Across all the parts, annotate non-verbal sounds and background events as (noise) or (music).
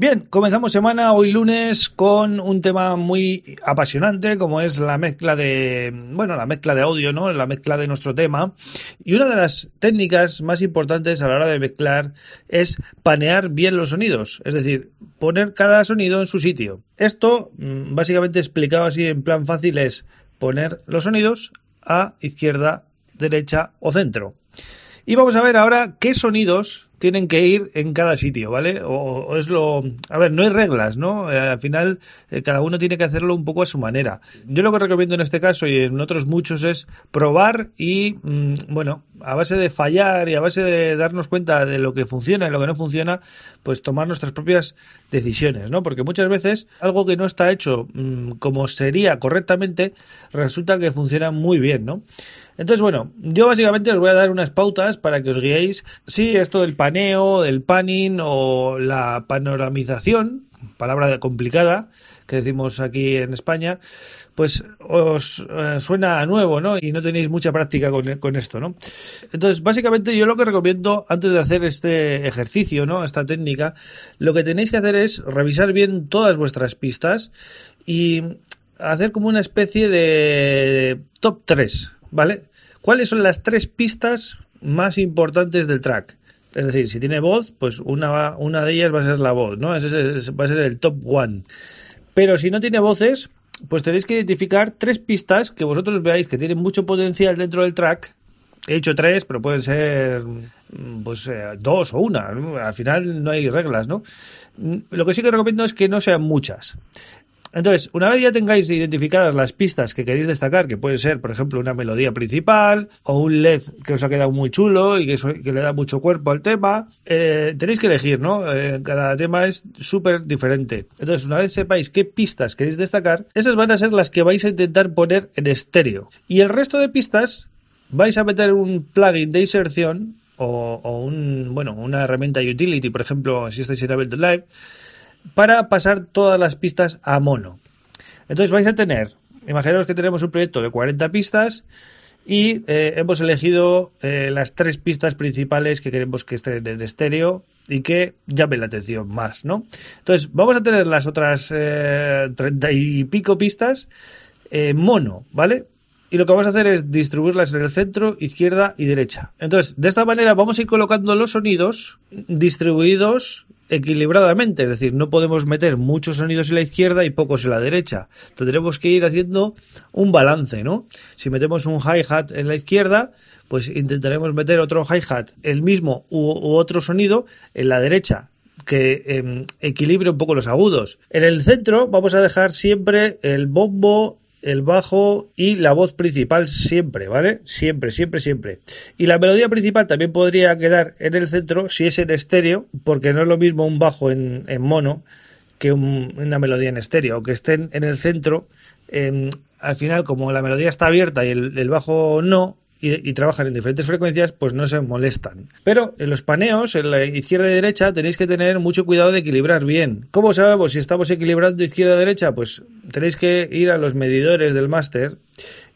Bien, comenzamos semana hoy lunes con un tema muy apasionante como es la mezcla de, bueno, la mezcla de audio, ¿no? La mezcla de nuestro tema. Y una de las técnicas más importantes a la hora de mezclar es panear bien los sonidos, es decir, poner cada sonido en su sitio. Esto, mm, básicamente explicado así en plan fácil, es poner los sonidos a izquierda, derecha o centro. Y vamos a ver ahora qué sonidos tienen que ir en cada sitio, ¿vale? O, es lo... A ver, no hay reglas, ¿no? Eh, al final, eh, cada uno tiene que hacerlo un poco a su manera. Yo lo que recomiendo en este caso y en otros muchos es probar y, mm, bueno, a base de fallar y a base de darnos cuenta de lo que funciona y lo que no funciona, pues tomar nuestras propias decisiones, ¿no? Porque muchas veces algo que no está hecho mm, como sería correctamente, resulta que funciona muy bien, ¿no? Entonces, bueno, yo básicamente os voy a dar unas pautas para que os guiéis si esto del paneo, del panning o la panoramización, palabra complicada que decimos aquí en España, pues os eh, suena a nuevo, ¿no? Y no tenéis mucha práctica con, con, esto, ¿no? Entonces, básicamente yo lo que recomiendo antes de hacer este ejercicio, ¿no? Esta técnica, lo que tenéis que hacer es revisar bien todas vuestras pistas y hacer como una especie de top 3, ¿vale? ¿Cuáles son las tres pistas más importantes del track? Es decir, si tiene voz, pues una, una de ellas va a ser la voz, ¿no? Ese, va a ser el top one. Pero si no tiene voces, pues tenéis que identificar tres pistas que vosotros veáis que tienen mucho potencial dentro del track. He dicho tres, pero pueden ser pues eh, dos o una. Al final no hay reglas, ¿no? Lo que sí que recomiendo es que no sean muchas. Entonces, una vez ya tengáis identificadas las pistas que queréis destacar, que puede ser, por ejemplo, una melodía principal o un LED que os ha quedado muy chulo y que, le da mucho cuerpo al tema, eh, tenéis que elegir, ¿no? Eh, cada tema es súper diferente. Entonces, una vez sepáis qué pistas queréis destacar, esas van a ser las que vais a intentar poner en estéreo. Y el resto de pistas vais a meter un plugin de inserción o, o un, bueno, una herramienta utility, por ejemplo, si estáis en Ableton Live, para pasar todas las pistas a mono. Entonces vais a tener, imaginaos que tenemos un proyecto de 40 pistas y eh, hemos elegido eh, las tres pistas principales que queremos que estén en estéreo y que llamen la atención más, ¿no? Entonces vamos a tener las otras eh, treinta y pico pistas mono, ¿vale? y lo que vamos a hacer es distribuirlas en el centro, izquierda y derecha. Entonces, de esta manera vamos a ir colocando los sonidos distribuidos equilibradamente, es decir, no podemos meter muchos sonidos en la izquierda y pocos en la derecha. Tendremos que ir haciendo un balance, ¿no? Si metemos un hi-hat en la izquierda, pues intentaremos meter otro hi-hat, el mismo u, otro sonido en la derecha que em, equilibre un poco los agudos. En el centro vamos a dejar siempre el bombo el bajo y la voz principal siempre, ¿vale? Siempre, siempre, siempre. Y la melodía principal también podría quedar en el centro si es en estéreo, porque no es lo mismo un bajo en, mono que una melodía en estéreo, o que estén en el centro. al final, como la melodía está abierta y el bajo no, y, trabajan en diferentes frecuencias, pues no se molestan. Pero en los paneos, en la izquierda y derecha, tenéis que tener mucho cuidado de equilibrar bien. ¿Cómo sabemos si estamos equilibrando izquierda y derecha? Pues tenéis que ir a los medidores del máster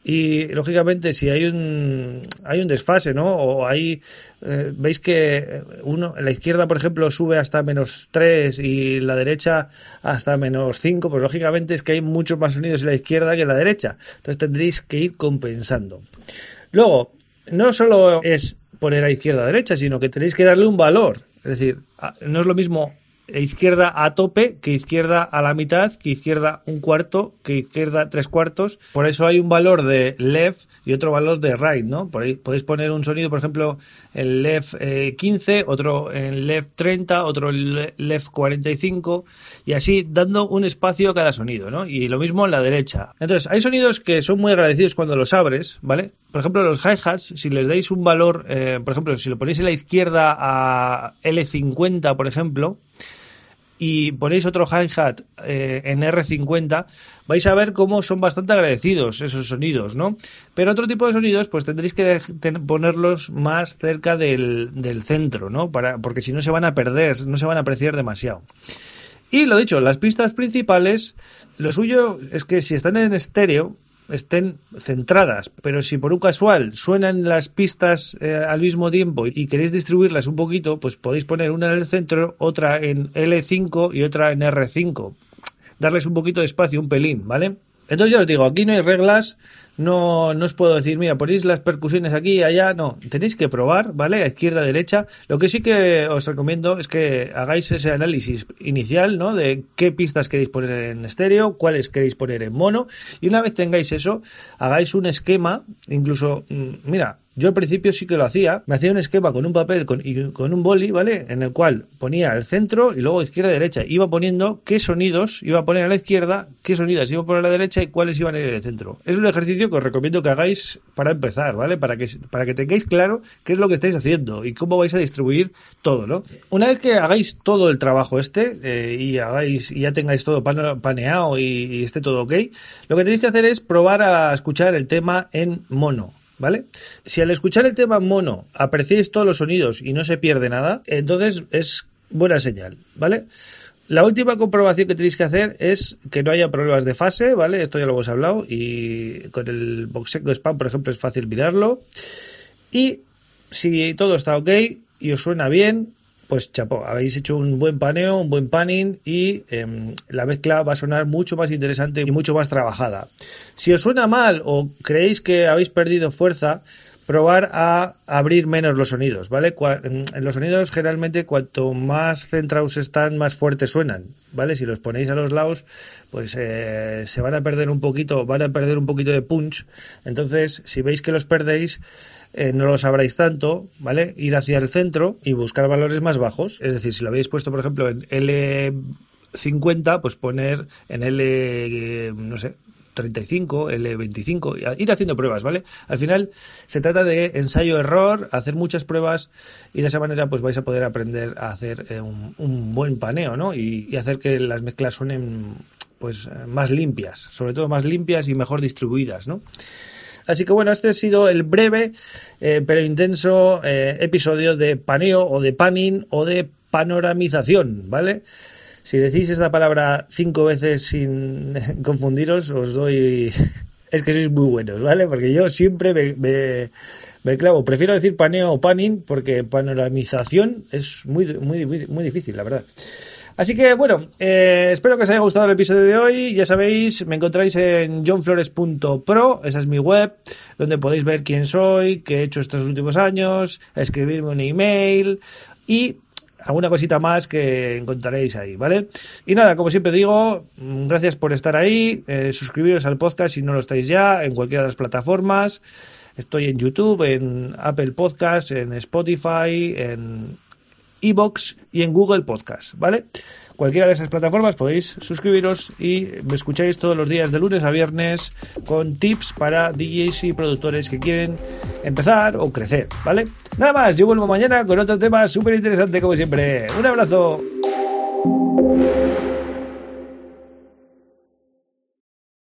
y lógicamente si hay un hay un desfase no o hay eh, veis que uno la izquierda por ejemplo sube hasta menos 3 y la derecha hasta menos 5 pues lógicamente es que hay muchos más sonidos en la izquierda que en la derecha entonces tendréis que ir compensando Luego, no solo es poner a izquierda a derecha, sino que tenéis que darle un valor. Es decir, no es lo mismo izquierda a tope, que izquierda a la mitad, que izquierda un cuarto, que izquierda tres cuartos. Por eso hay un valor de left y otro valor de right, ¿no? Por ahí podéis poner un sonido, por ejemplo, en left 15, eh, otro en left 30, otro en left 45 y así dando un espacio a cada sonido, ¿no? Y lo mismo en la derecha. Entonces, hay sonidos que son muy agradecidos cuando los abres, ¿vale? Por ejemplo, los hi-hats, si les dais un valor, eh, por ejemplo, si lo ponéis en la izquierda a L50, por ejemplo, y ponéis otro hi-hat eh, en R50, vais a ver cómo son bastante agradecidos esos sonidos, ¿no? Pero otro tipo de sonidos, pues tendréis que ponerlos más cerca del, del centro, ¿no? Para, porque si no se van a perder, no se van a apreciar demasiado. Y lo dicho, las pistas principales, lo suyo es que si están en estéreo, estén centradas, pero si por un casual suenan las pistas eh, al mismo tiempo y queréis distribuirlas un poquito, pues podéis poner una en el centro, otra en L5 y otra en R5. Darles un poquito de espacio, un pelín, ¿vale? Entonces ya os digo, aquí no hay reglas, no, no os puedo decir, mira, ponéis las percusiones aquí y allá, no, tenéis que probar, ¿vale? A izquierda, derecha. Lo que sí que os recomiendo es que hagáis ese análisis inicial, ¿no? De qué pistas queréis poner en estéreo, cuáles queréis poner en mono, y una vez tengáis eso, hagáis un esquema, incluso, mm, mira, yo al principio sí que lo hacía, me hacía un esquema con un papel con, y con un boli, ¿vale? En el cual ponía el centro y luego izquierda y derecha. Iba poniendo qué sonidos iba a poner a la izquierda, qué sonidos iba a poner a la derecha y cuáles iban a ir en el centro. Es un ejercicio que os recomiendo que hagáis para empezar, ¿vale? Para que, para que tengáis claro qué es lo que estáis haciendo y cómo vais a distribuir todo, ¿no? Una vez que hagáis todo el trabajo este eh, y hagáis y ya tengáis todo paneado y, y esté todo ok, lo que tenéis que hacer es probar a escuchar el tema en mono. ¿Vale? Si al escuchar el tema mono apreciáis todos los sonidos y no se pierde nada, entonces es buena señal, ¿vale? La última comprobación que tenéis que hacer es que no haya problemas de fase, ¿vale? Esto ya lo hemos hablado y con el Boxeco Spam, por ejemplo, es fácil mirarlo. Y si todo está ok y os suena bien, pues chapo, habéis hecho un buen paneo, un buen panning y em, la mezcla va a sonar mucho más interesante y mucho más trabajada. Si os suena mal o creéis que habéis perdido fuerza, probar a abrir menos los sonidos, ¿vale? En los sonidos generalmente cuanto más centrados están, más fuertes suenan, ¿vale? Si los ponéis a los lados, pues eh, se van a perder un poquito, van a perder un poquito de punch. Entonces, si veis que los perdéis, eh, no lo sabréis tanto, ¿vale? Ir hacia el centro y buscar valores más bajos. Es decir, si lo habéis puesto, por ejemplo, en L50, pues poner en L, eh, no sé, 35, L25, ir haciendo pruebas, ¿vale? Al final se trata de ensayo-error, hacer muchas pruebas y de esa manera pues vais a poder aprender a hacer eh, un, buen paneo, ¿no? Y, y, hacer que las mezclas suenen pues más limpias, sobre todo más limpias y mejor distribuidas, ¿no? Así que bueno, este ha sido el breve eh, pero intenso eh, episodio de paneo o de panning o de panoramización, ¿vale? Si decís esta palabra cinco veces sin (laughs) confundiros, os doy... Es que sois muy buenos, ¿vale? Porque yo siempre me, me, clavo. Prefiero decir paneo o panning porque panoramización es muy, muy, muy difícil, la verdad. Así que bueno, eh, espero que os haya gustado el episodio de hoy. Ya sabéis, me encontráis en johnflores.pro, esa es mi web, donde podéis ver quién soy, qué he hecho estos últimos años, escribirme un email y alguna cosita más que encontraréis ahí, ¿vale? Y nada, como siempre digo, mm, gracias por estar ahí, eh, suscribiros al podcast si no lo estáis ya, en cualquiera de las plataformas. Estoy en YouTube, en Apple Podcasts, en Spotify, en Evox y en Google Podcast, ¿vale? Cualquiera de esas plataformas podéis suscribiros y me escucháis todos los días de lunes a viernes con tips para DJs y productores que quieren empezar o crecer, ¿vale? Nada más, yo vuelvo mañana con otro tema súper interesante como siempre. Un abrazo.